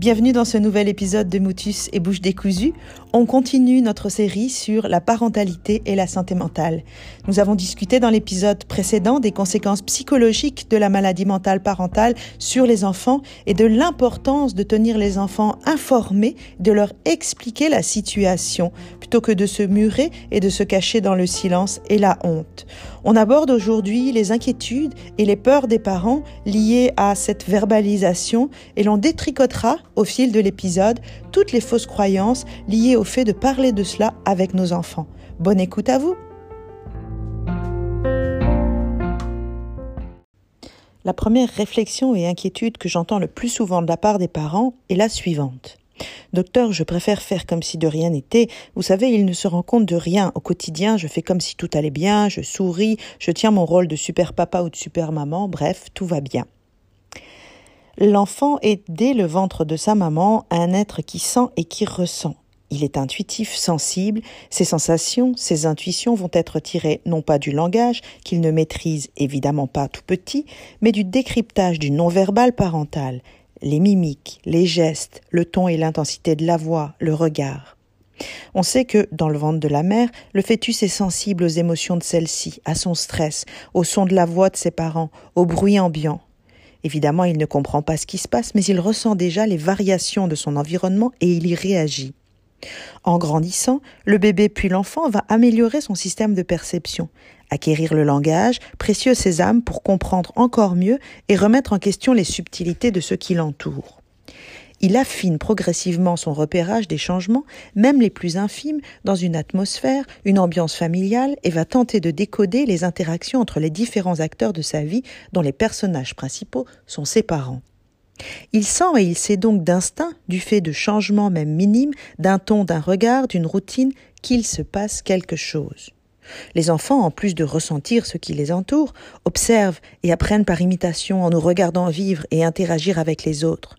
Bienvenue dans ce nouvel épisode de Moutus et Bouche décousue. On continue notre série sur la parentalité et la santé mentale. Nous avons discuté dans l'épisode précédent des conséquences psychologiques de la maladie mentale parentale sur les enfants et de l'importance de tenir les enfants informés, de leur expliquer la situation plutôt que de se murer et de se cacher dans le silence et la honte. On aborde aujourd'hui les inquiétudes et les peurs des parents liées à cette verbalisation et l'on détricotera au fil de l'épisode toutes les fausses croyances liées au fait de parler de cela avec nos enfants. Bonne écoute à vous. La première réflexion et inquiétude que j'entends le plus souvent de la part des parents est la suivante. Docteur, je préfère faire comme si de rien n'était. Vous savez, il ne se rend compte de rien. Au quotidien, je fais comme si tout allait bien, je souris, je tiens mon rôle de super papa ou de super maman, bref, tout va bien. L'enfant est dès le ventre de sa maman un être qui sent et qui ressent. Il est intuitif, sensible, ses sensations, ses intuitions vont être tirées non pas du langage, qu'il ne maîtrise évidemment pas tout petit, mais du décryptage du non-verbal parental, les mimiques, les gestes, le ton et l'intensité de la voix, le regard. On sait que, dans le ventre de la mère, le fœtus est sensible aux émotions de celle-ci, à son stress, au son de la voix de ses parents, au bruit ambiant. Évidemment, il ne comprend pas ce qui se passe, mais il ressent déjà les variations de son environnement et il y réagit. En grandissant, le bébé puis l'enfant va améliorer son système de perception, acquérir le langage, précieux sésame pour comprendre encore mieux et remettre en question les subtilités de ce qui l'entoure. Il affine progressivement son repérage des changements, même les plus infimes, dans une atmosphère, une ambiance familiale, et va tenter de décoder les interactions entre les différents acteurs de sa vie dont les personnages principaux sont ses parents. Il sent et il sait donc d'instinct, du fait de changements même minimes, d'un ton, d'un regard, d'une routine, qu'il se passe quelque chose. Les enfants, en plus de ressentir ce qui les entoure, observent et apprennent par imitation en nous regardant vivre et interagir avec les autres.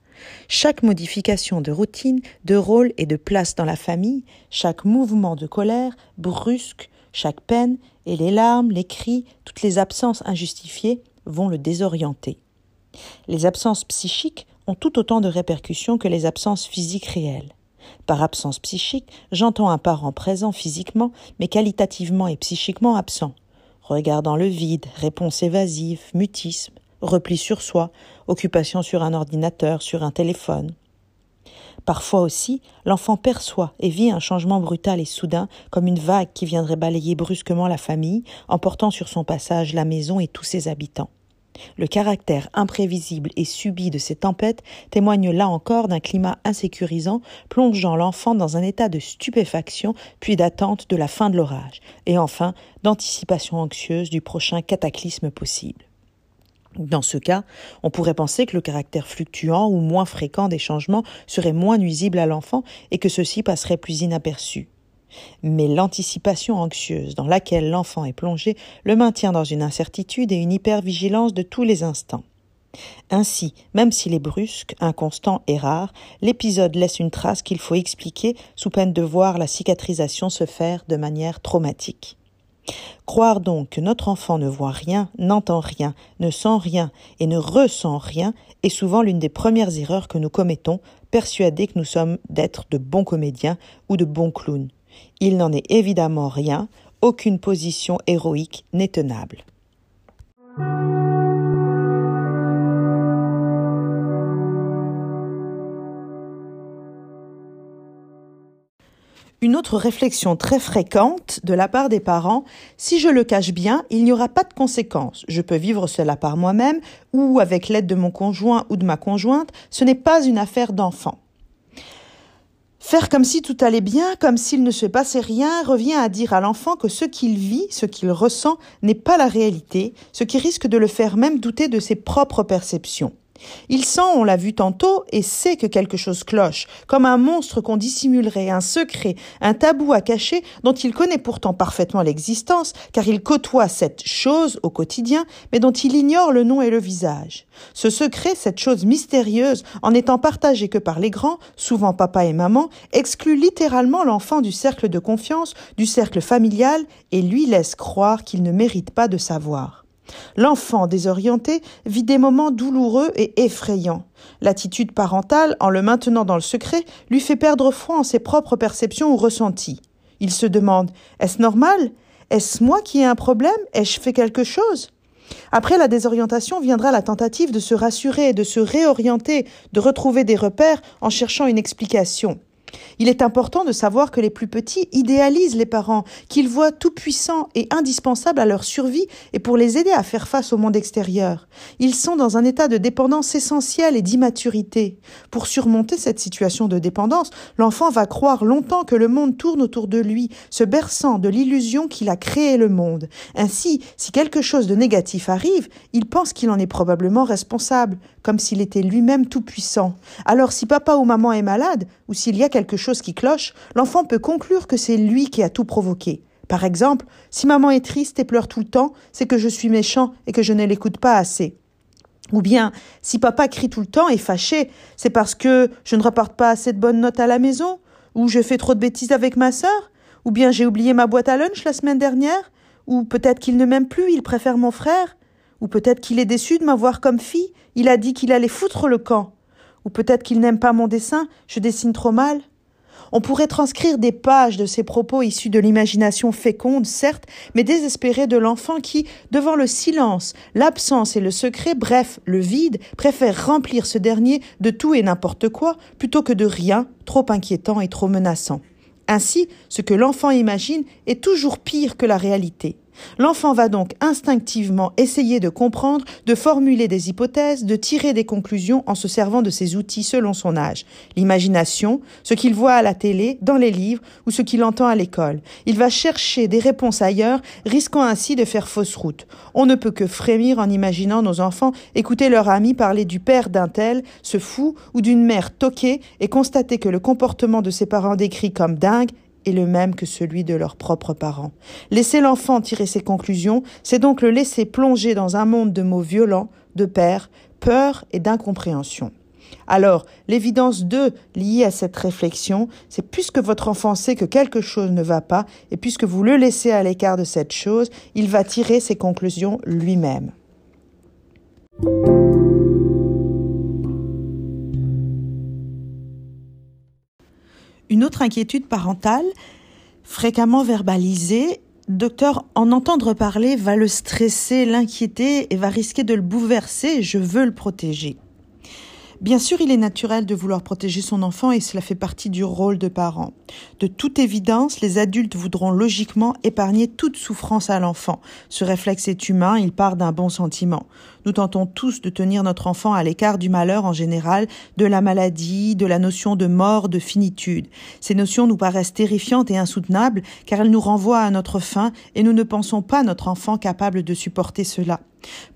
Chaque modification de routine, de rôle et de place dans la famille, chaque mouvement de colère, brusque, chaque peine et les larmes, les cris, toutes les absences injustifiées vont le désorienter. Les absences psychiques ont tout autant de répercussions que les absences physiques réelles. Par absence psychique, j'entends un parent présent physiquement, mais qualitativement et psychiquement absent. Regardant le vide, réponse évasive, mutisme, repli sur soi, occupation sur un ordinateur, sur un téléphone. Parfois aussi, l'enfant perçoit et vit un changement brutal et soudain, comme une vague qui viendrait balayer brusquement la famille, emportant sur son passage la maison et tous ses habitants. Le caractère imprévisible et subi de ces tempêtes témoigne là encore d'un climat insécurisant, plongeant l'enfant dans un état de stupéfaction, puis d'attente de la fin de l'orage, et enfin d'anticipation anxieuse du prochain cataclysme possible. Dans ce cas, on pourrait penser que le caractère fluctuant ou moins fréquent des changements serait moins nuisible à l'enfant et que ceci passerait plus inaperçu. Mais l'anticipation anxieuse dans laquelle l'enfant est plongé le maintient dans une incertitude et une hypervigilance de tous les instants. Ainsi, même s'il est brusque, inconstant et rare, l'épisode laisse une trace qu'il faut expliquer sous peine de voir la cicatrisation se faire de manière traumatique. Croire donc que notre enfant ne voit rien, n'entend rien, ne sent rien et ne ressent rien est souvent l'une des premières erreurs que nous commettons, persuadés que nous sommes d'être de bons comédiens ou de bons clowns. Il n'en est évidemment rien, aucune position héroïque n'est tenable. Une autre réflexion très fréquente de la part des parents, si je le cache bien, il n'y aura pas de conséquences. Je peux vivre cela par moi-même ou avec l'aide de mon conjoint ou de ma conjointe, ce n'est pas une affaire d'enfant. Faire comme si tout allait bien, comme s'il ne se passait rien, revient à dire à l'enfant que ce qu'il vit, ce qu'il ressent, n'est pas la réalité, ce qui risque de le faire même douter de ses propres perceptions. Il sent, on l'a vu tantôt, et sait que quelque chose cloche, comme un monstre qu'on dissimulerait, un secret, un tabou à cacher dont il connaît pourtant parfaitement l'existence, car il côtoie cette chose au quotidien, mais dont il ignore le nom et le visage. Ce secret, cette chose mystérieuse, en étant partagé que par les grands, souvent papa et maman, exclut littéralement l'enfant du cercle de confiance, du cercle familial, et lui laisse croire qu'il ne mérite pas de savoir. L'enfant désorienté vit des moments douloureux et effrayants. L'attitude parentale, en le maintenant dans le secret, lui fait perdre foi en ses propres perceptions ou ressentis. Il se demande Est-ce normal? Est-ce moi qui ai un problème? Ai-je fait quelque chose? Après la désorientation viendra la tentative de se rassurer, de se réorienter, de retrouver des repères en cherchant une explication. Il est important de savoir que les plus petits idéalisent les parents, qu'ils voient tout puissants et indispensables à leur survie et pour les aider à faire face au monde extérieur. Ils sont dans un état de dépendance essentielle et d'immaturité. Pour surmonter cette situation de dépendance, l'enfant va croire longtemps que le monde tourne autour de lui, se berçant de l'illusion qu'il a créé le monde. Ainsi, si quelque chose de négatif arrive, il pense qu'il en est probablement responsable, comme s'il était lui-même tout puissant. Alors si papa ou maman est malade, ou s'il y a quelque chose qui cloche, l'enfant peut conclure que c'est lui qui a tout provoqué. Par exemple, si maman est triste et pleure tout le temps, c'est que je suis méchant et que je ne l'écoute pas assez. Ou bien, si papa crie tout le temps et fâché, c'est parce que je ne rapporte pas assez de bonnes notes à la maison, ou je fais trop de bêtises avec ma sœur, ou bien j'ai oublié ma boîte à lunch la semaine dernière, ou peut-être qu'il ne m'aime plus, il préfère mon frère, ou peut-être qu'il est déçu de m'avoir comme fille, il a dit qu'il allait foutre le camp. Ou peut-être qu'il n'aime pas mon dessin, je dessine trop mal. On pourrait transcrire des pages de ces propos issus de l'imagination féconde, certes, mais désespérée de l'enfant qui, devant le silence, l'absence et le secret, bref, le vide, préfère remplir ce dernier de tout et n'importe quoi, plutôt que de rien, trop inquiétant et trop menaçant. Ainsi, ce que l'enfant imagine est toujours pire que la réalité. L'enfant va donc instinctivement essayer de comprendre, de formuler des hypothèses, de tirer des conclusions en se servant de ses outils selon son âge. L'imagination, ce qu'il voit à la télé, dans les livres ou ce qu'il entend à l'école. Il va chercher des réponses ailleurs, risquant ainsi de faire fausse route. On ne peut que frémir en imaginant nos enfants écouter leur ami parler du père d'un tel, ce fou, ou d'une mère toquée, et constater que le comportement de ses parents décrit comme dingue est le même que celui de leurs propres parents. Laisser l'enfant tirer ses conclusions, c'est donc le laisser plonger dans un monde de mots violents, de peur, peur et d'incompréhension. Alors, l'évidence 2 liée à cette réflexion, c'est puisque votre enfant sait que quelque chose ne va pas, et puisque vous le laissez à l'écart de cette chose, il va tirer ses conclusions lui-même. Une autre inquiétude parentale, fréquemment verbalisée, docteur, en entendre parler va le stresser, l'inquiéter et va risquer de le bouleverser. Je veux le protéger. Bien sûr, il est naturel de vouloir protéger son enfant et cela fait partie du rôle de parent. De toute évidence, les adultes voudront logiquement épargner toute souffrance à l'enfant. Ce réflexe est humain, il part d'un bon sentiment. Nous tentons tous de tenir notre enfant à l'écart du malheur en général, de la maladie, de la notion de mort, de finitude. Ces notions nous paraissent terrifiantes et insoutenables car elles nous renvoient à notre fin et nous ne pensons pas notre enfant capable de supporter cela.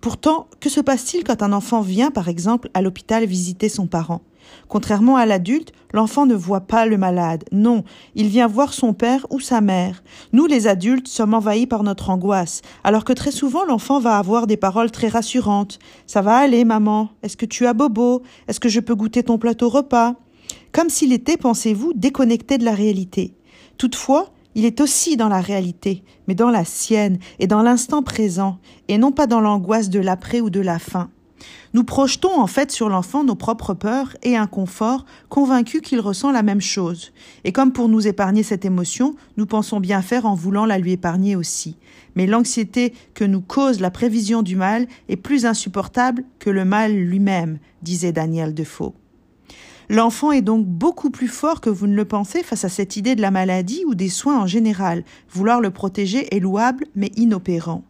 Pourtant, que se passe-t-il quand un enfant vient, par exemple, à l'hôpital visiter son parent? Contrairement à l'adulte, l'enfant ne voit pas le malade. Non, il vient voir son père ou sa mère. Nous, les adultes, sommes envahis par notre angoisse, alors que très souvent l'enfant va avoir des paroles très rassurantes. Ça va aller, maman. Est-ce que tu as bobo? Est-ce que je peux goûter ton plateau repas? Comme s'il était, pensez-vous, déconnecté de la réalité. Toutefois, il est aussi dans la réalité, mais dans la sienne et dans l'instant présent, et non pas dans l'angoisse de l'après ou de la fin. Nous projetons en fait sur l'enfant nos propres peurs et inconforts, convaincus qu'il ressent la même chose. Et comme pour nous épargner cette émotion, nous pensons bien faire en voulant la lui épargner aussi. Mais l'anxiété que nous cause la prévision du mal est plus insupportable que le mal lui-même, disait Daniel Defoe. L'enfant est donc beaucoup plus fort que vous ne le pensez face à cette idée de la maladie ou des soins en général. Vouloir le protéger est louable mais inopérant.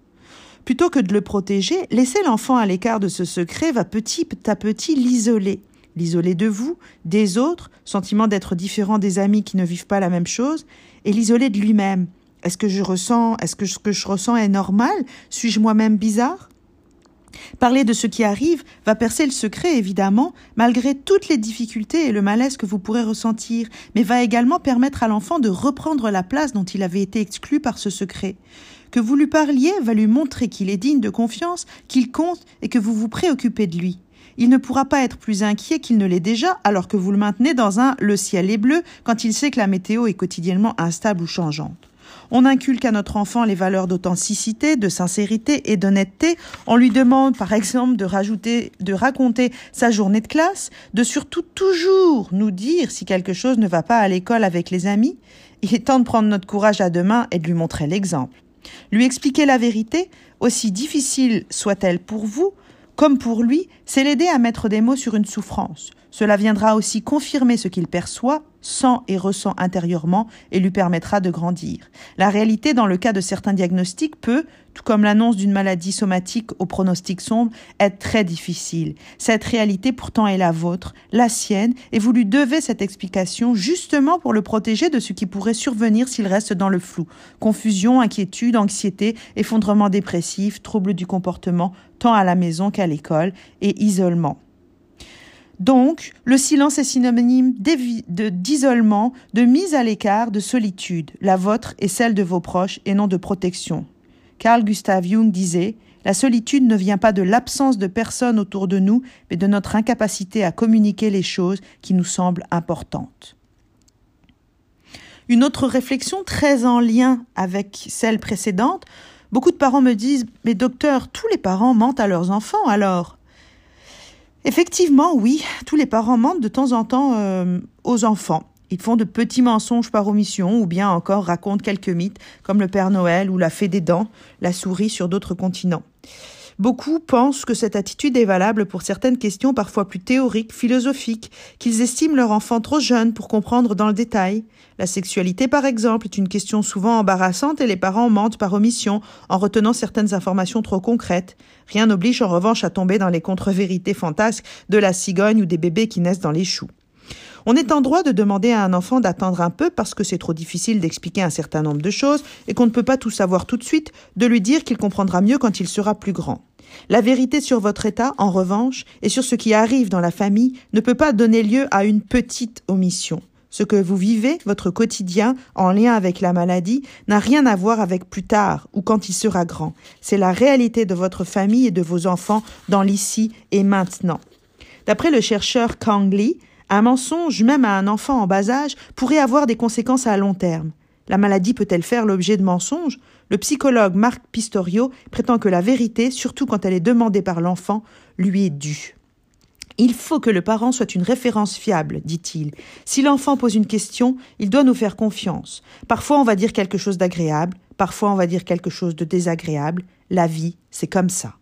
Plutôt que de le protéger, laisser l'enfant à l'écart de ce secret va petit à petit l'isoler. L'isoler de vous, des autres, sentiment d'être différent des amis qui ne vivent pas la même chose, et l'isoler de lui-même. Est-ce que je ressens, est-ce que ce que je ressens est normal? Suis-je moi-même bizarre? Parler de ce qui arrive va percer le secret, évidemment, malgré toutes les difficultés et le malaise que vous pourrez ressentir, mais va également permettre à l'enfant de reprendre la place dont il avait été exclu par ce secret. Que vous lui parliez va lui montrer qu'il est digne de confiance, qu'il compte et que vous vous préoccupez de lui. Il ne pourra pas être plus inquiet qu'il ne l'est déjà alors que vous le maintenez dans un le ciel est bleu quand il sait que la météo est quotidiennement instable ou changeante. On inculque à notre enfant les valeurs d'authenticité, de sincérité et d'honnêteté. On lui demande, par exemple, de rajouter, de raconter sa journée de classe, de surtout toujours nous dire si quelque chose ne va pas à l'école avec les amis. Il est temps de prendre notre courage à deux mains et de lui montrer l'exemple. Lui expliquer la vérité, aussi difficile soit-elle pour vous, comme pour lui, c'est l'aider à mettre des mots sur une souffrance. Cela viendra aussi confirmer ce qu'il perçoit, sent et ressent intérieurement et lui permettra de grandir. La réalité, dans le cas de certains diagnostics, peut, tout comme l'annonce d'une maladie somatique au pronostic sombre, être très difficile. Cette réalité pourtant est la vôtre, la sienne, et vous lui devez cette explication justement pour le protéger de ce qui pourrait survenir s'il reste dans le flou. Confusion, inquiétude, anxiété, effondrement dépressif, troubles du comportement, tant à la maison qu'à l'école, et isolement. Donc, le silence est synonyme d'isolement, de, mise à l'écart, de solitude, la vôtre et celle de vos proches, et non de protection. Carl Gustav Jung disait La solitude ne vient pas de l'absence de personnes autour de nous, mais de notre incapacité à communiquer les choses qui nous semblent importantes. Une autre réflexion très en lien avec celle précédente, beaucoup de parents me disent Mais docteur, tous les parents mentent à leurs enfants alors? Effectivement, oui, tous les parents mentent de temps en temps euh, aux enfants. Ils font de petits mensonges par omission ou bien encore racontent quelques mythes comme le Père Noël ou la fée des dents, la souris sur d'autres continents. Beaucoup pensent que cette attitude est valable pour certaines questions parfois plus théoriques, philosophiques, qu'ils estiment leur enfant trop jeune pour comprendre dans le détail. La sexualité, par exemple, est une question souvent embarrassante et les parents mentent par omission en retenant certaines informations trop concrètes. Rien n'oblige en revanche à tomber dans les contre-vérités fantasques de la cigogne ou des bébés qui naissent dans les choux. On est en droit de demander à un enfant d'attendre un peu parce que c'est trop difficile d'expliquer un certain nombre de choses et qu'on ne peut pas tout savoir tout de suite, de lui dire qu'il comprendra mieux quand il sera plus grand. La vérité sur votre état, en revanche, et sur ce qui arrive dans la famille, ne peut pas donner lieu à une petite omission. Ce que vous vivez, votre quotidien, en lien avec la maladie, n'a rien à voir avec plus tard ou quand il sera grand. C'est la réalité de votre famille et de vos enfants dans l'ici et maintenant. D'après le chercheur Kang Lee, un mensonge, même à un enfant en bas âge, pourrait avoir des conséquences à long terme. La maladie peut-elle faire l'objet de mensonges? Le psychologue Marc Pistorio prétend que la vérité, surtout quand elle est demandée par l'enfant, lui est due. Il faut que le parent soit une référence fiable, dit-il. Si l'enfant pose une question, il doit nous faire confiance. Parfois on va dire quelque chose d'agréable, parfois on va dire quelque chose de désagréable. La vie, c'est comme ça.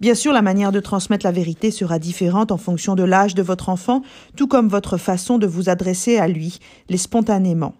Bien sûr, la manière de transmettre la vérité sera différente en fonction de l'âge de votre enfant, tout comme votre façon de vous adresser à lui, les spontanément.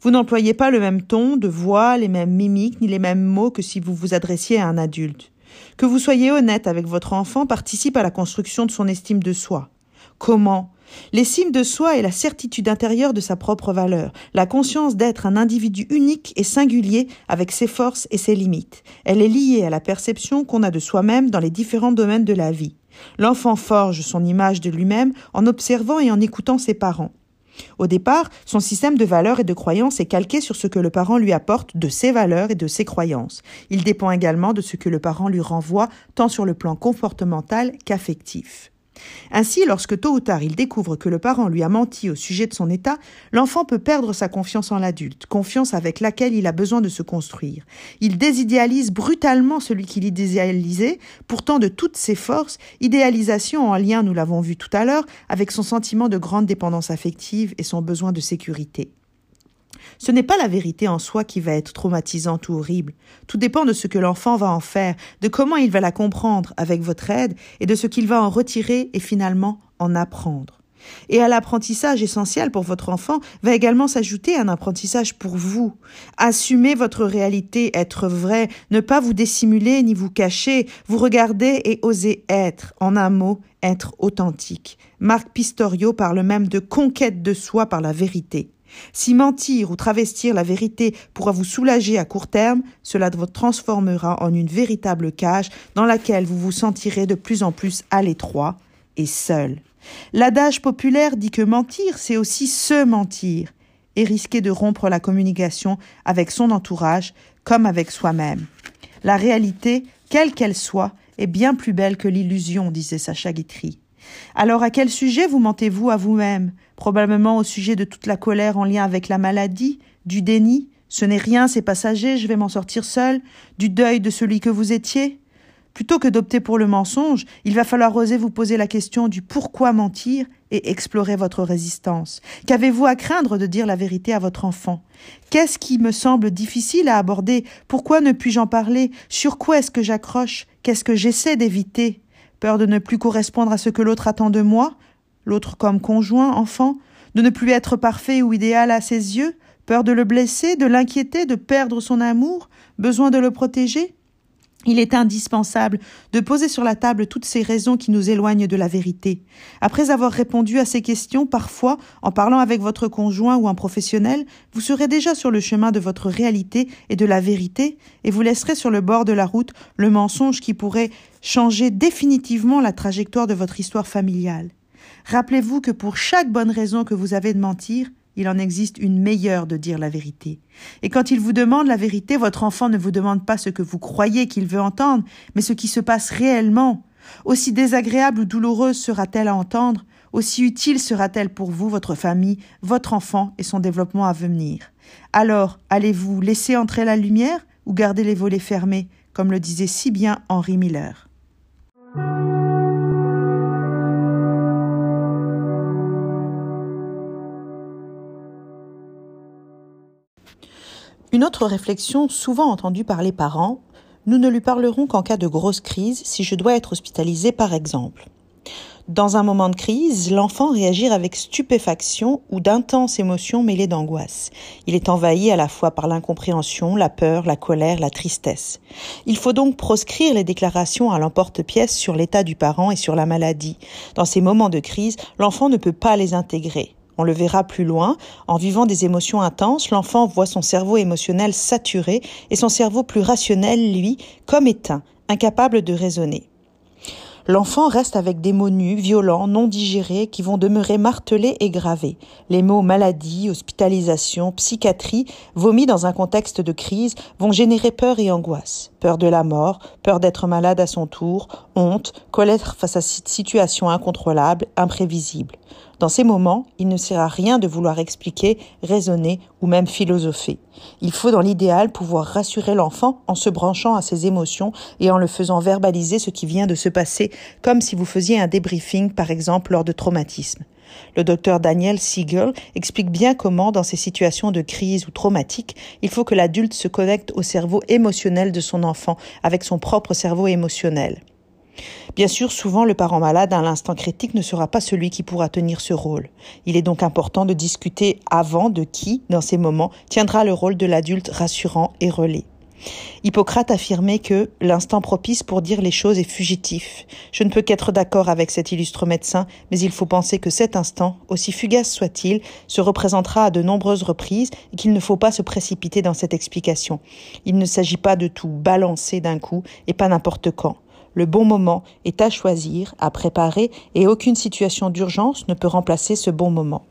Vous n'employez pas le même ton de voix, les mêmes mimiques, ni les mêmes mots que si vous vous adressiez à un adulte. Que vous soyez honnête avec votre enfant participe à la construction de son estime de soi. Comment? L'estime de soi est la certitude intérieure de sa propre valeur, la conscience d'être un individu unique et singulier avec ses forces et ses limites. Elle est liée à la perception qu'on a de soi-même dans les différents domaines de la vie. L'enfant forge son image de lui-même en observant et en écoutant ses parents. Au départ, son système de valeurs et de croyances est calqué sur ce que le parent lui apporte de ses valeurs et de ses croyances. Il dépend également de ce que le parent lui renvoie, tant sur le plan comportemental qu'affectif. Ainsi, lorsque tôt ou tard il découvre que le parent lui a menti au sujet de son état, l'enfant peut perdre sa confiance en l'adulte, confiance avec laquelle il a besoin de se construire. Il désidéalise brutalement celui qu'il idéalisait, pourtant de toutes ses forces, idéalisation en lien, nous l'avons vu tout à l'heure, avec son sentiment de grande dépendance affective et son besoin de sécurité. Ce n'est pas la vérité en soi qui va être traumatisante ou horrible. Tout dépend de ce que l'enfant va en faire, de comment il va la comprendre avec votre aide et de ce qu'il va en retirer et finalement en apprendre. Et à l'apprentissage essentiel pour votre enfant va également s'ajouter un apprentissage pour vous. Assumer votre réalité, être vrai, ne pas vous dissimuler ni vous cacher, vous regarder et oser être, en un mot, être authentique. Marc Pistorio parle même de conquête de soi par la vérité. Si mentir ou travestir la vérité pourra vous soulager à court terme, cela vous transformera en une véritable cage dans laquelle vous vous sentirez de plus en plus à l'étroit et seul. L'adage populaire dit que mentir, c'est aussi se mentir et risquer de rompre la communication avec son entourage comme avec soi-même. La réalité, quelle qu'elle soit, est bien plus belle que l'illusion, disait Sacha Guitry. Alors à quel sujet vous mentez-vous à vous-même? Probablement au sujet de toute la colère en lien avec la maladie, du déni, Ce n'est rien, c'est passager, je vais m'en sortir seul, du deuil de celui que vous étiez. Plutôt que d'opter pour le mensonge, il va falloir oser vous poser la question du pourquoi mentir et explorer votre résistance. Qu'avez-vous à craindre de dire la vérité à votre enfant? Qu'est-ce qui me semble difficile à aborder? Pourquoi ne puis-je en parler? Sur quoi est-ce que j'accroche? Qu'est-ce que j'essaie d'éviter? Peur de ne plus correspondre à ce que l'autre attend de moi? L'autre comme conjoint, enfant De ne plus être parfait ou idéal à ses yeux Peur de le blesser, de l'inquiéter, de perdre son amour Besoin de le protéger il est indispensable de poser sur la table toutes ces raisons qui nous éloignent de la vérité. Après avoir répondu à ces questions, parfois, en parlant avec votre conjoint ou un professionnel, vous serez déjà sur le chemin de votre réalité et de la vérité, et vous laisserez sur le bord de la route le mensonge qui pourrait changer définitivement la trajectoire de votre histoire familiale. Rappelez-vous que pour chaque bonne raison que vous avez de mentir, il en existe une meilleure de dire la vérité. Et quand il vous demande la vérité, votre enfant ne vous demande pas ce que vous croyez qu'il veut entendre, mais ce qui se passe réellement. Aussi désagréable ou douloureuse sera-t-elle à entendre, aussi utile sera-t-elle pour vous, votre famille, votre enfant et son développement à venir. Alors, allez-vous laisser entrer la lumière ou garder les volets fermés, comme le disait si bien Henri Miller? Une autre réflexion souvent entendue par les parents, nous ne lui parlerons qu'en cas de grosse crise, si je dois être hospitalisé par exemple. Dans un moment de crise, l'enfant réagit avec stupéfaction ou d'intenses émotions mêlées d'angoisse. Il est envahi à la fois par l'incompréhension, la peur, la colère, la tristesse. Il faut donc proscrire les déclarations à l'emporte-pièce sur l'état du parent et sur la maladie. Dans ces moments de crise, l'enfant ne peut pas les intégrer. On le verra plus loin. En vivant des émotions intenses, l'enfant voit son cerveau émotionnel saturé et son cerveau plus rationnel, lui, comme éteint, incapable de raisonner. L'enfant reste avec des mots nus, violents, non digérés, qui vont demeurer martelés et gravés. Les mots maladie, hospitalisation, psychiatrie, vomis dans un contexte de crise, vont générer peur et angoisse. Peur de la mort, peur d'être malade à son tour, honte, colère face à cette situation incontrôlable, imprévisible. Dans ces moments, il ne sert à rien de vouloir expliquer, raisonner ou même philosopher. Il faut dans l'idéal pouvoir rassurer l'enfant en se branchant à ses émotions et en le faisant verbaliser ce qui vient de se passer, comme si vous faisiez un débriefing par exemple lors de traumatisme. Le docteur Daniel Siegel explique bien comment, dans ces situations de crise ou traumatiques, il faut que l'adulte se connecte au cerveau émotionnel de son enfant avec son propre cerveau émotionnel. Bien sûr, souvent le parent malade à l'instant critique ne sera pas celui qui pourra tenir ce rôle. Il est donc important de discuter avant de qui, dans ces moments, tiendra le rôle de l'adulte rassurant et relais. Hippocrate affirmait que l'instant propice pour dire les choses est fugitif. Je ne peux qu'être d'accord avec cet illustre médecin, mais il faut penser que cet instant, aussi fugace soit-il, se représentera à de nombreuses reprises et qu'il ne faut pas se précipiter dans cette explication. Il ne s'agit pas de tout balancer d'un coup et pas n'importe quand. Le bon moment est à choisir, à préparer, et aucune situation d'urgence ne peut remplacer ce bon moment.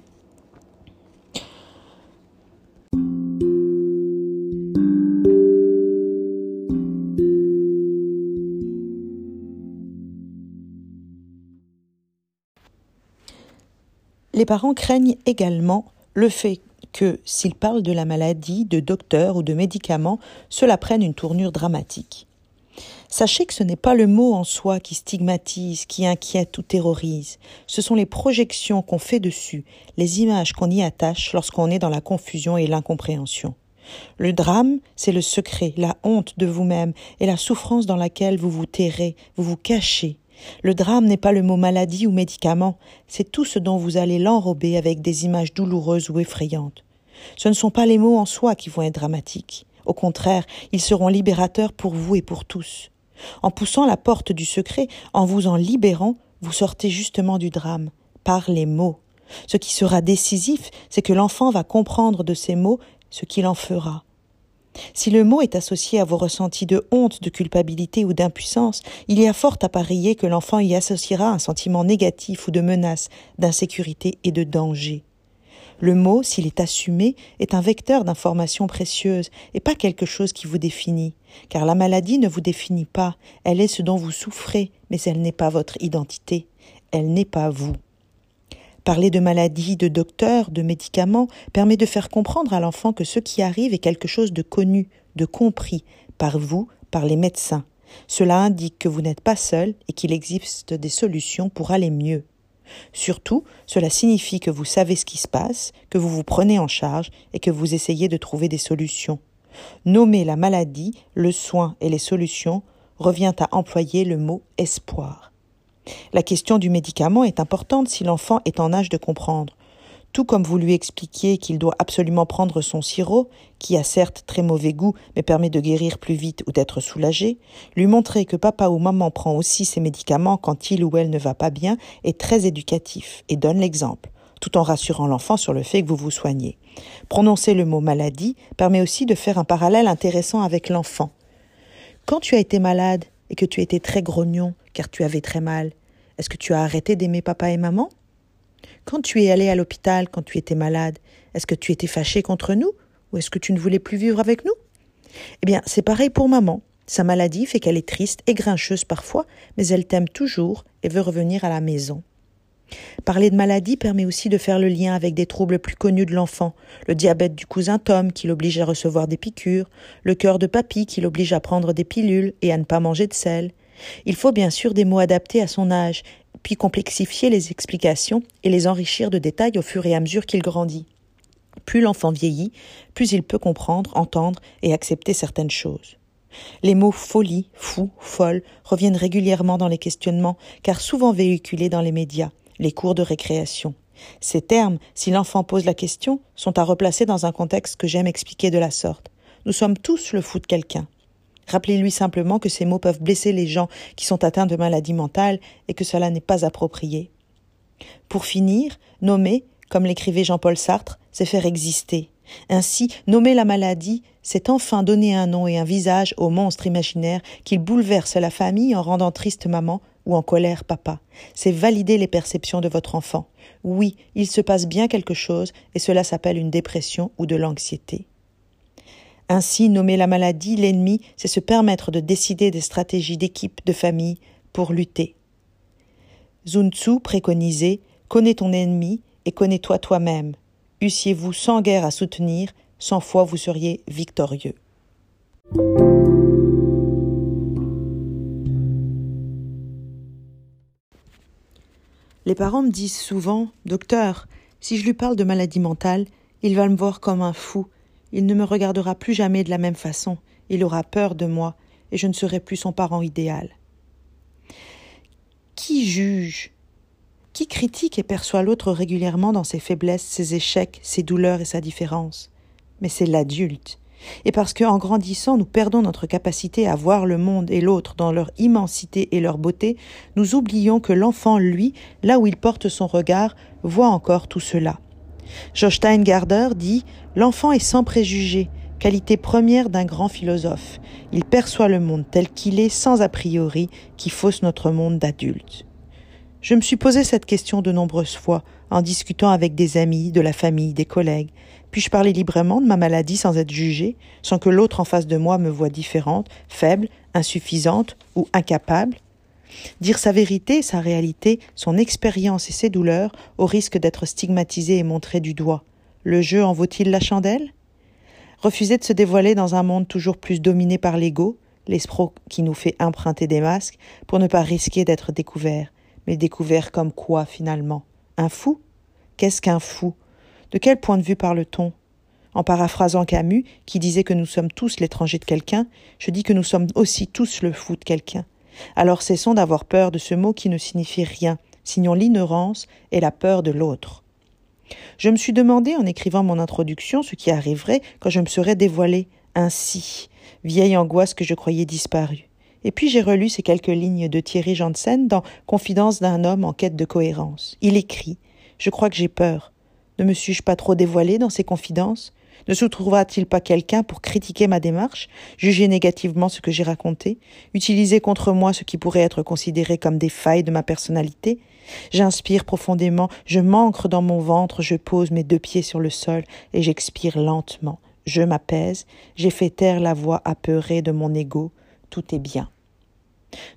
Les parents craignent également le fait que, s'ils parlent de la maladie, de docteur ou de médicaments, cela prenne une tournure dramatique. Sachez que ce n'est pas le mot en soi qui stigmatise, qui inquiète ou terrorise. Ce sont les projections qu'on fait dessus, les images qu'on y attache lorsqu'on est dans la confusion et l'incompréhension. Le drame, c'est le secret, la honte de vous-même et la souffrance dans laquelle vous vous tairez, vous vous cachez. Le drame n'est pas le mot maladie ou médicament, c'est tout ce dont vous allez l'enrober avec des images douloureuses ou effrayantes. Ce ne sont pas les mots en soi qui vont être dramatiques. Au contraire, ils seront libérateurs pour vous et pour tous. En poussant la porte du secret, en vous en libérant, vous sortez justement du drame, par les mots. Ce qui sera décisif, c'est que l'enfant va comprendre de ces mots ce qu'il en fera. Si le mot est associé à vos ressentis de honte, de culpabilité ou d'impuissance, il y a fort à parier que l'enfant y associera un sentiment négatif ou de menace, d'insécurité et de danger. Le mot, s'il est assumé, est un vecteur d'informations précieuses et pas quelque chose qui vous définit, car la maladie ne vous définit pas, elle est ce dont vous souffrez, mais elle n'est pas votre identité, elle n'est pas vous. Parler de maladies, de docteurs, de médicaments permet de faire comprendre à l'enfant que ce qui arrive est quelque chose de connu, de compris, par vous, par les médecins. Cela indique que vous n'êtes pas seul et qu'il existe des solutions pour aller mieux. Surtout, cela signifie que vous savez ce qui se passe, que vous vous prenez en charge et que vous essayez de trouver des solutions. Nommer la maladie, le soin et les solutions revient à employer le mot espoir. La question du médicament est importante si l'enfant est en âge de comprendre. Tout comme vous lui expliquiez qu'il doit absolument prendre son sirop, qui a certes très mauvais goût, mais permet de guérir plus vite ou d'être soulagé, lui montrer que papa ou maman prend aussi ses médicaments quand il ou elle ne va pas bien est très éducatif et donne l'exemple, tout en rassurant l'enfant sur le fait que vous vous soignez. Prononcer le mot maladie permet aussi de faire un parallèle intéressant avec l'enfant. Quand tu as été malade et que tu étais très grognon car tu avais très mal, est-ce que tu as arrêté d'aimer papa et maman? Quand tu es allé à l'hôpital quand tu étais malade, est-ce que tu étais fâché contre nous ou est-ce que tu ne voulais plus vivre avec nous? Eh bien, c'est pareil pour maman. Sa maladie fait qu'elle est triste et grincheuse parfois, mais elle t'aime toujours et veut revenir à la maison. Parler de maladie permet aussi de faire le lien avec des troubles plus connus de l'enfant, le diabète du cousin Tom qui l'oblige à recevoir des piqûres, le cœur de papy qui l'oblige à prendre des pilules et à ne pas manger de sel. Il faut bien sûr des mots adaptés à son âge, complexifier les explications et les enrichir de détails au fur et à mesure qu'il grandit. Plus l'enfant vieillit, plus il peut comprendre, entendre et accepter certaines choses. Les mots folie, fou, folle reviennent régulièrement dans les questionnements, car souvent véhiculés dans les médias les cours de récréation. Ces termes, si l'enfant pose la question, sont à replacer dans un contexte que j'aime expliquer de la sorte. Nous sommes tous le fou de quelqu'un. Rappelez-lui simplement que ces mots peuvent blesser les gens qui sont atteints de maladies mentales et que cela n'est pas approprié. Pour finir, nommer, comme l'écrivait Jean-Paul Sartre, c'est faire exister. Ainsi, nommer la maladie, c'est enfin donner un nom et un visage au monstre imaginaire qui bouleverse la famille en rendant triste maman ou en colère papa. C'est valider les perceptions de votre enfant. Oui, il se passe bien quelque chose et cela s'appelle une dépression ou de l'anxiété. Ainsi, nommer la maladie l'ennemi, c'est se permettre de décider des stratégies d'équipe, de famille pour lutter. Sun Tzu préconisait Connais ton ennemi et connais-toi toi-même. Eussiez-vous sans guerre à soutenir, sans foi vous seriez victorieux. Les parents me disent souvent Docteur, si je lui parle de maladie mentale, il va me voir comme un fou. Il ne me regardera plus jamais de la même façon. Il aura peur de moi et je ne serai plus son parent idéal. Qui juge? Qui critique et perçoit l'autre régulièrement dans ses faiblesses, ses échecs, ses douleurs et sa différence? Mais c'est l'adulte. Et parce qu'en grandissant, nous perdons notre capacité à voir le monde et l'autre dans leur immensité et leur beauté, nous oublions que l'enfant, lui, là où il porte son regard, voit encore tout cela. Josh Steingarder dit L'enfant est sans préjugés, qualité première d'un grand philosophe. Il perçoit le monde tel qu'il est sans a priori qui fausse notre monde d'adulte. Je me suis posé cette question de nombreuses fois en discutant avec des amis, de la famille, des collègues. Puis-je parler librement de ma maladie sans être jugée, sans que l'autre en face de moi me voie différente, faible, insuffisante ou incapable? Dire sa vérité, sa réalité, son expérience et ses douleurs, au risque d'être stigmatisé et montré du doigt. Le jeu en vaut-il la chandelle? Refuser de se dévoiler dans un monde toujours plus dominé par l'ego, l'escroc qui nous fait emprunter des masques, pour ne pas risquer d'être découvert. Mais découvert comme quoi finalement? Un fou? Qu'est-ce qu'un fou? De quel point de vue parle-t-on? En paraphrasant Camus, qui disait que nous sommes tous l'étranger de quelqu'un, je dis que nous sommes aussi tous le fou de quelqu'un. Alors cessons d'avoir peur de ce mot qui ne signifie rien, signons l'ignorance et la peur de l'autre. Je me suis demandé en écrivant mon introduction ce qui arriverait quand je me serais dévoilé ainsi, vieille angoisse que je croyais disparue. Et puis j'ai relu ces quelques lignes de Thierry Janssen dans Confidence d'un homme en quête de cohérence. Il écrit Je crois que j'ai peur. Ne me suis-je pas trop dévoilé dans ces confidences? Ne se trouvera-t-il pas quelqu'un pour critiquer ma démarche, juger négativement ce que j'ai raconté, utiliser contre moi ce qui pourrait être considéré comme des failles de ma personnalité? J'inspire profondément, je m'ancre dans mon ventre, je pose mes deux pieds sur le sol et j'expire lentement. Je m'apaise, j'ai fait taire la voix apeurée de mon ego, tout est bien.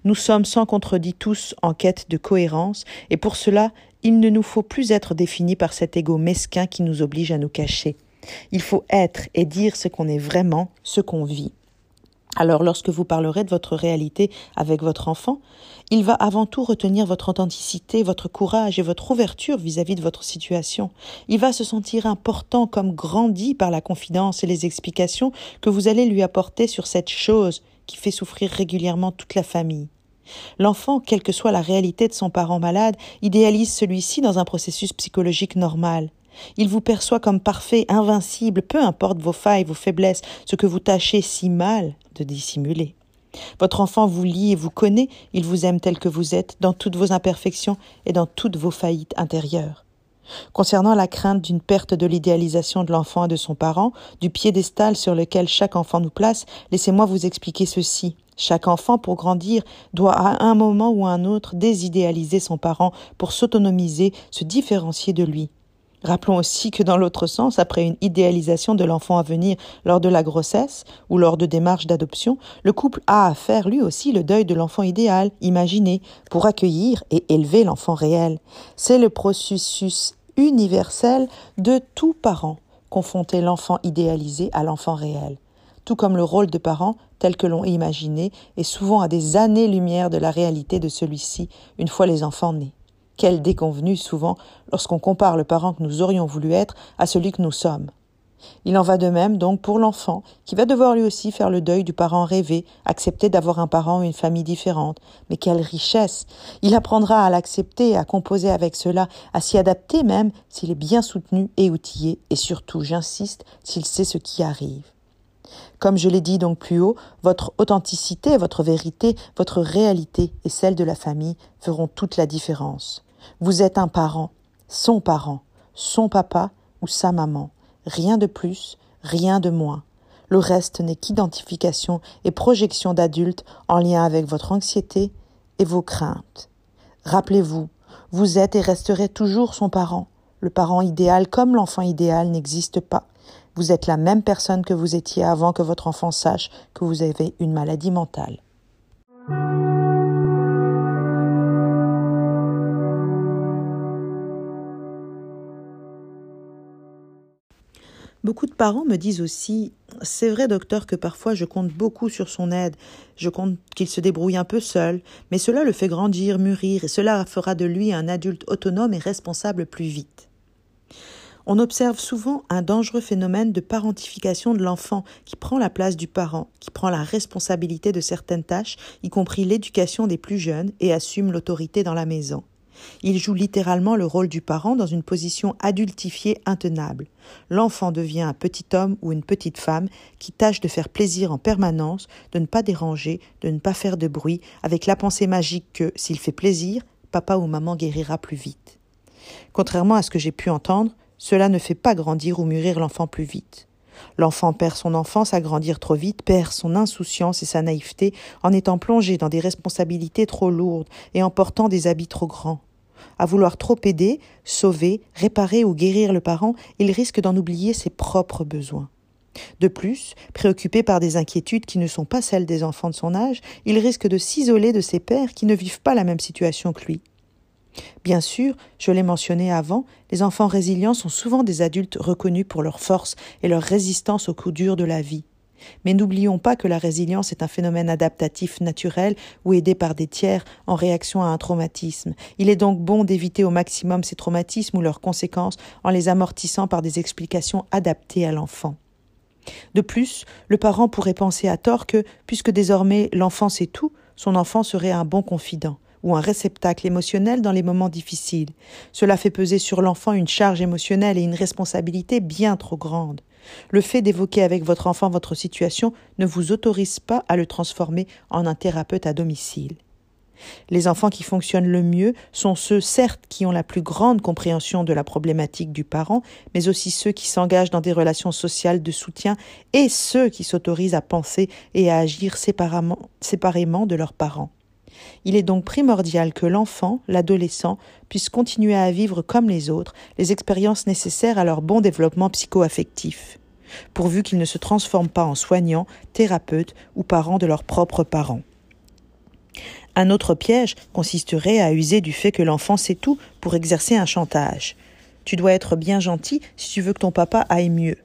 Nous sommes sans contredit tous en quête de cohérence, et pour cela, il ne nous faut plus être définis par cet ego mesquin qui nous oblige à nous cacher. Il faut être et dire ce qu'on est vraiment, ce qu'on vit. Alors lorsque vous parlerez de votre réalité avec votre enfant, il va avant tout retenir votre authenticité, votre courage et votre ouverture vis-à-vis de votre situation. Il va se sentir important comme grandi par la confidence et les explications que vous allez lui apporter sur cette chose qui fait souffrir régulièrement toute la famille. L'enfant, quelle que soit la réalité de son parent malade, idéalise celui-ci dans un processus psychologique normal. Il vous perçoit comme parfait, invincible, peu importe vos failles, vos faiblesses, ce que vous tâchez si mal de dissimuler. Votre enfant vous lit et vous connaît, il vous aime tel que vous êtes, dans toutes vos imperfections et dans toutes vos faillites intérieures. Concernant la crainte d'une perte de l'idéalisation de l'enfant et de son parent, du piédestal sur lequel chaque enfant nous place, laissez-moi vous expliquer ceci. Chaque enfant, pour grandir, doit à un moment ou à un autre désidéaliser son parent pour s'autonomiser, se différencier de lui. Rappelons aussi que dans l'autre sens, après une idéalisation de l'enfant à venir lors de la grossesse ou lors de démarches d'adoption, le couple a à faire lui aussi le deuil de l'enfant idéal, imaginé, pour accueillir et élever l'enfant réel. C'est le processus universel de tout parent, confronter l'enfant idéalisé à l'enfant réel. Tout comme le rôle de parent, tel que l'on imaginé, est souvent à des années-lumière de la réalité de celui-ci, une fois les enfants nés. Quelle déconvenue souvent lorsqu'on compare le parent que nous aurions voulu être à celui que nous sommes. Il en va de même donc pour l'enfant, qui va devoir lui aussi faire le deuil du parent rêvé, accepter d'avoir un parent ou une famille différente. Mais quelle richesse Il apprendra à l'accepter, à composer avec cela, à s'y adapter même s'il est bien soutenu et outillé, et surtout, j'insiste, s'il sait ce qui arrive. Comme je l'ai dit donc plus haut, votre authenticité, votre vérité, votre réalité et celle de la famille feront toute la différence. Vous êtes un parent, son parent, son papa ou sa maman. Rien de plus, rien de moins. Le reste n'est qu'identification et projection d'adultes en lien avec votre anxiété et vos craintes. Rappelez-vous, vous êtes et resterez toujours son parent. Le parent idéal comme l'enfant idéal n'existe pas. Vous êtes la même personne que vous étiez avant que votre enfant sache que vous avez une maladie mentale. Beaucoup de parents me disent aussi C'est vrai, docteur, que parfois je compte beaucoup sur son aide, je compte qu'il se débrouille un peu seul, mais cela le fait grandir, mûrir, et cela fera de lui un adulte autonome et responsable plus vite. On observe souvent un dangereux phénomène de parentification de l'enfant qui prend la place du parent, qui prend la responsabilité de certaines tâches, y compris l'éducation des plus jeunes, et assume l'autorité dans la maison. Il joue littéralement le rôle du parent dans une position adultifiée intenable. L'enfant devient un petit homme ou une petite femme qui tâche de faire plaisir en permanence, de ne pas déranger, de ne pas faire de bruit, avec la pensée magique que, s'il fait plaisir, papa ou maman guérira plus vite. Contrairement à ce que j'ai pu entendre, cela ne fait pas grandir ou mûrir l'enfant plus vite. L'enfant perd son enfance à grandir trop vite, perd son insouciance et sa naïveté en étant plongé dans des responsabilités trop lourdes et en portant des habits trop grands. À vouloir trop aider, sauver, réparer ou guérir le parent, il risque d'en oublier ses propres besoins. De plus, préoccupé par des inquiétudes qui ne sont pas celles des enfants de son âge, il risque de s'isoler de ses pères qui ne vivent pas la même situation que lui. Bien sûr, je l'ai mentionné avant, les enfants résilients sont souvent des adultes reconnus pour leur force et leur résistance aux coups durs de la vie. Mais n'oublions pas que la résilience est un phénomène adaptatif naturel ou aidé par des tiers en réaction à un traumatisme. Il est donc bon d'éviter au maximum ces traumatismes ou leurs conséquences en les amortissant par des explications adaptées à l'enfant. De plus, le parent pourrait penser à tort que, puisque désormais l'enfant sait tout, son enfant serait un bon confident ou un réceptacle émotionnel dans les moments difficiles. Cela fait peser sur l'enfant une charge émotionnelle et une responsabilité bien trop grande. Le fait d'évoquer avec votre enfant votre situation ne vous autorise pas à le transformer en un thérapeute à domicile. Les enfants qui fonctionnent le mieux sont ceux, certes, qui ont la plus grande compréhension de la problématique du parent, mais aussi ceux qui s'engagent dans des relations sociales de soutien et ceux qui s'autorisent à penser et à agir séparément, de leurs parents. Il est donc primordial que l'enfant, l'adolescent, puisse continuer à vivre comme les autres les expériences nécessaires à leur bon développement psycho-affectif pourvu qu'ils ne se transforment pas en soignants, thérapeutes ou parents de leurs propres parents. Un autre piège consisterait à user du fait que l'enfant sait tout pour exercer un chantage. Tu dois être bien gentil si tu veux que ton papa aille mieux.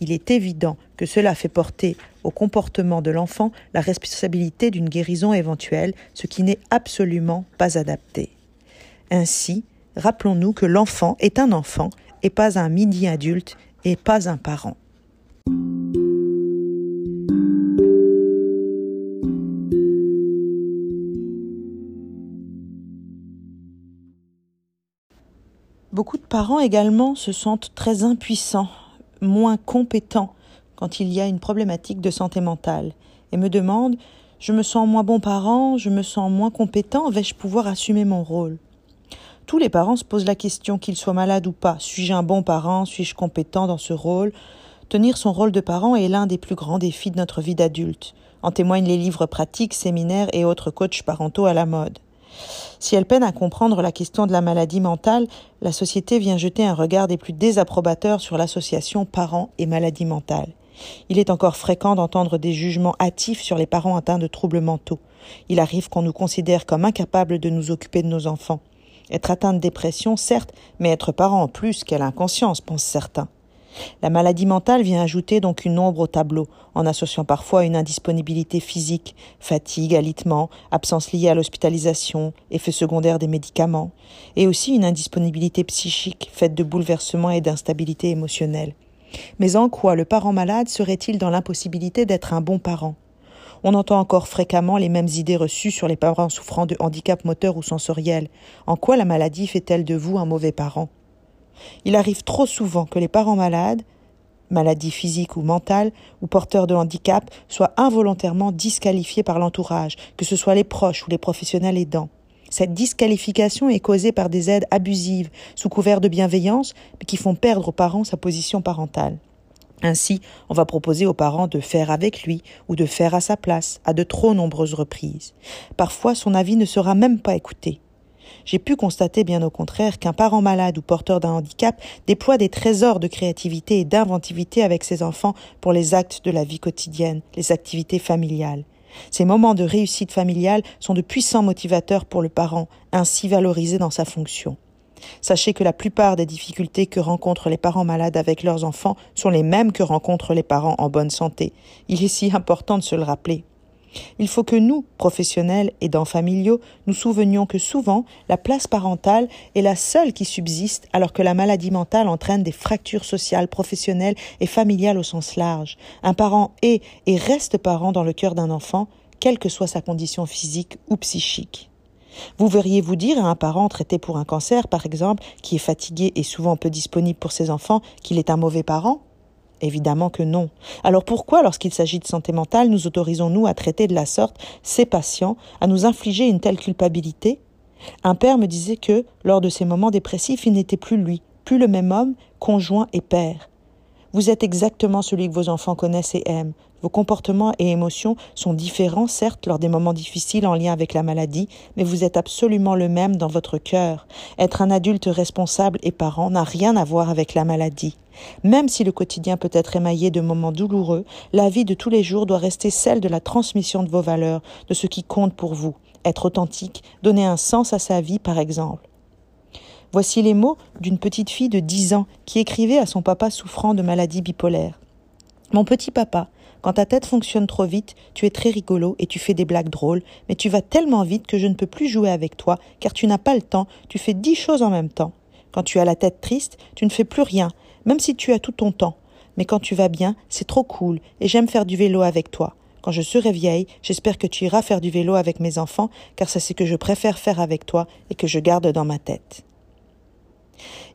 Il est évident que cela fait porter au comportement de l'enfant la responsabilité d'une guérison éventuelle, ce qui n'est absolument pas adapté. Ainsi, rappelons-nous que l'enfant est un enfant et pas un midi adulte et pas un parent. Beaucoup de parents également se sentent très impuissants, moins compétents quand il y a une problématique de santé mentale et me demandent je me sens moins bon parent, je me sens moins compétent, vais-je pouvoir assumer mon rôle? Tous les parents se posent la question qu'ils soient malades ou pas. Suis-je un bon parent? Suis-je compétent dans ce rôle? Tenir son rôle de parent est l'un des plus grands défis de notre vie d'adulte. En témoignent les livres pratiques, séminaires et autres coachs parentaux à la mode. Si elle peine à comprendre la question de la maladie mentale, la société vient jeter un regard des plus désapprobateurs sur l'association parents et maladie mentale. Il est encore fréquent d'entendre des jugements hâtifs sur les parents atteints de troubles mentaux. Il arrive qu'on nous considère comme incapables de nous occuper de nos enfants. Être atteint de dépression, certes, mais être parent en plus, quelle inconscience, pensent certains. La maladie mentale vient ajouter donc une ombre au tableau, en associant parfois une indisponibilité physique, fatigue, alitement, absence liée à l'hospitalisation, effet secondaire des médicaments, et aussi une indisponibilité psychique faite de bouleversements et d'instabilité émotionnelle. Mais en quoi le parent malade serait-il dans l'impossibilité d'être un bon parent? On entend encore fréquemment les mêmes idées reçues sur les parents souffrant de handicap moteur ou sensoriel. En quoi la maladie fait-elle de vous un mauvais parent? Il arrive trop souvent que les parents malades, maladies physiques ou mentales, ou porteurs de handicap, soient involontairement disqualifiés par l'entourage, que ce soit les proches ou les professionnels aidants. Cette disqualification est causée par des aides abusives, sous couvert de bienveillance, mais qui font perdre aux parents sa position parentale. Ainsi, on va proposer aux parents de faire avec lui ou de faire à sa place à de trop nombreuses reprises. Parfois, son avis ne sera même pas écouté. J'ai pu constater bien au contraire qu'un parent malade ou porteur d'un handicap déploie des trésors de créativité et d'inventivité avec ses enfants pour les actes de la vie quotidienne, les activités familiales. Ces moments de réussite familiale sont de puissants motivateurs pour le parent, ainsi valorisé dans sa fonction. Sachez que la plupart des difficultés que rencontrent les parents malades avec leurs enfants sont les mêmes que rencontrent les parents en bonne santé. Il est si important de se le rappeler. Il faut que nous, professionnels et dans familiaux, nous souvenions que souvent la place parentale est la seule qui subsiste alors que la maladie mentale entraîne des fractures sociales, professionnelles et familiales au sens large. Un parent est et reste parent dans le cœur d'un enfant, quelle que soit sa condition physique ou psychique. Vous verriez vous dire à un parent traité pour un cancer, par exemple, qui est fatigué et souvent peu disponible pour ses enfants, qu'il est un mauvais parent? Évidemment que non. Alors pourquoi, lorsqu'il s'agit de santé mentale, nous autorisons-nous à traiter de la sorte ces patients, à nous infliger une telle culpabilité? Un père me disait que, lors de ces moments dépressifs, il n'était plus lui, plus le même homme, conjoint et père. Vous êtes exactement celui que vos enfants connaissent et aiment. Vos comportements et émotions sont différents, certes, lors des moments difficiles en lien avec la maladie, mais vous êtes absolument le même dans votre cœur. Être un adulte responsable et parent n'a rien à voir avec la maladie. Même si le quotidien peut être émaillé de moments douloureux, la vie de tous les jours doit rester celle de la transmission de vos valeurs, de ce qui compte pour vous. Être authentique, donner un sens à sa vie, par exemple. Voici les mots d'une petite fille de dix ans qui écrivait à son papa souffrant de maladie bipolaire. Mon petit papa, quand ta tête fonctionne trop vite, tu es très rigolo et tu fais des blagues drôles, mais tu vas tellement vite que je ne peux plus jouer avec toi, car tu n'as pas le temps, tu fais dix choses en même temps. Quand tu as la tête triste, tu ne fais plus rien, même si tu as tout ton temps. Mais quand tu vas bien, c'est trop cool, et j'aime faire du vélo avec toi. Quand je serai vieille, j'espère que tu iras faire du vélo avec mes enfants, car c'est ce que je préfère faire avec toi et que je garde dans ma tête.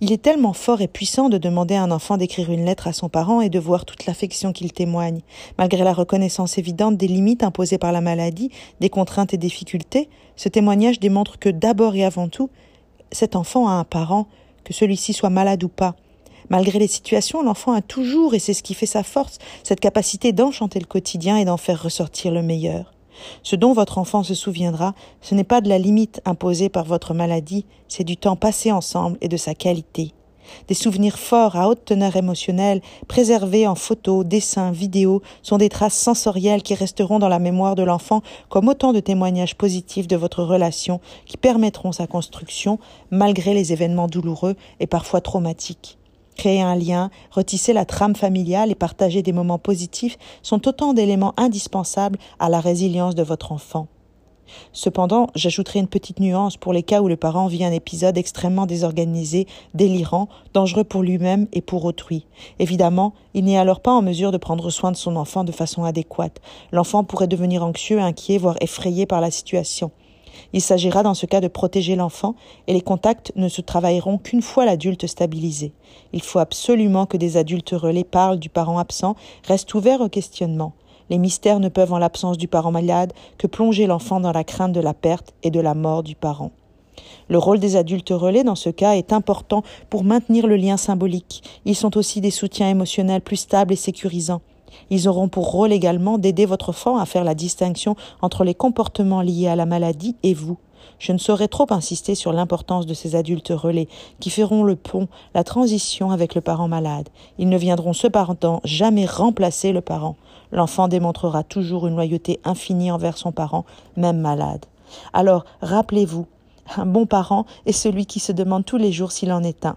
Il est tellement fort et puissant de demander à un enfant d'écrire une lettre à son parent et de voir toute l'affection qu'il témoigne. Malgré la reconnaissance évidente des limites imposées par la maladie, des contraintes et difficultés, ce témoignage démontre que d'abord et avant tout, cet enfant a un parent, que celui-ci soit malade ou pas. Malgré les situations, l'enfant a toujours, et c'est ce qui fait sa force, cette capacité d'enchanter le quotidien et d'en faire ressortir le meilleur. Ce dont votre enfant se souviendra, ce n'est pas de la limite imposée par votre maladie, c'est du temps passé ensemble et de sa qualité. Des souvenirs forts à haute teneur émotionnelle, préservés en photos, dessins, vidéos, sont des traces sensorielles qui resteront dans la mémoire de l'enfant comme autant de témoignages positifs de votre relation qui permettront sa construction malgré les événements douloureux et parfois traumatiques. Créer un lien, retisser la trame familiale et partager des moments positifs sont autant d'éléments indispensables à la résilience de votre enfant. Cependant, j'ajouterai une petite nuance pour les cas où le parent vit un épisode extrêmement désorganisé, délirant, dangereux pour lui-même et pour autrui. Évidemment, il n'est alors pas en mesure de prendre soin de son enfant de façon adéquate. L'enfant pourrait devenir anxieux, inquiet, voire effrayé par la situation. Il s'agira dans ce cas de protéger l'enfant et les contacts ne se travailleront qu'une fois l'adulte stabilisé. Il faut absolument que des adultes relais parlent du parent absent, restent ouverts au questionnement. Les mystères ne peuvent, en l'absence du parent malade, que plonger l'enfant dans la crainte de la perte et de la mort du parent. Le rôle des adultes relais dans ce cas est important pour maintenir le lien symbolique. Ils sont aussi des soutiens émotionnels plus stables et sécurisants. Ils auront pour rôle également d'aider votre enfant à faire la distinction entre les comportements liés à la maladie et vous. Je ne saurais trop insister sur l'importance de ces adultes relais qui feront le pont, la transition avec le parent malade. Ils ne viendront cependant jamais remplacer le parent. L'enfant démontrera toujours une loyauté infinie envers son parent, même malade. Alors, rappelez-vous, un bon parent est celui qui se demande tous les jours s'il en est un.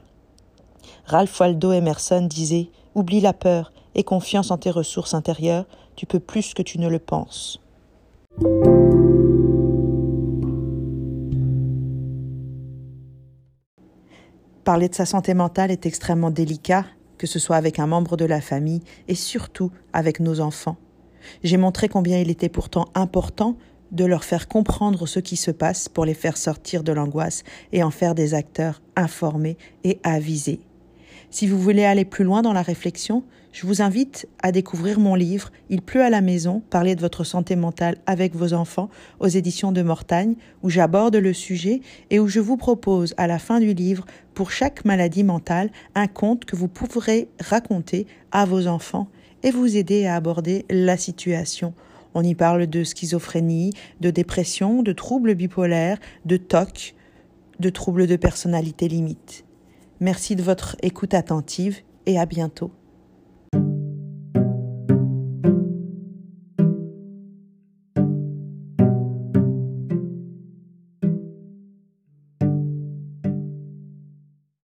Ralph Waldo Emerson disait Oublie la peur et confiance en tes ressources intérieures, tu peux plus que tu ne le penses. Parler de sa santé mentale est extrêmement délicat, que ce soit avec un membre de la famille et surtout avec nos enfants. J'ai montré combien il était pourtant important de leur faire comprendre ce qui se passe pour les faire sortir de l'angoisse et en faire des acteurs informés et avisés. Si vous voulez aller plus loin dans la réflexion, je vous invite à découvrir mon livre Il pleut à la maison, parler de votre santé mentale avec vos enfants aux éditions de Mortagne, où j'aborde le sujet et où je vous propose à la fin du livre, pour chaque maladie mentale, un conte que vous pourrez raconter à vos enfants et vous aider à aborder la situation. On y parle de schizophrénie, de dépression, de troubles bipolaires, de TOC, de troubles de personnalité limite. Merci de votre écoute attentive et à bientôt.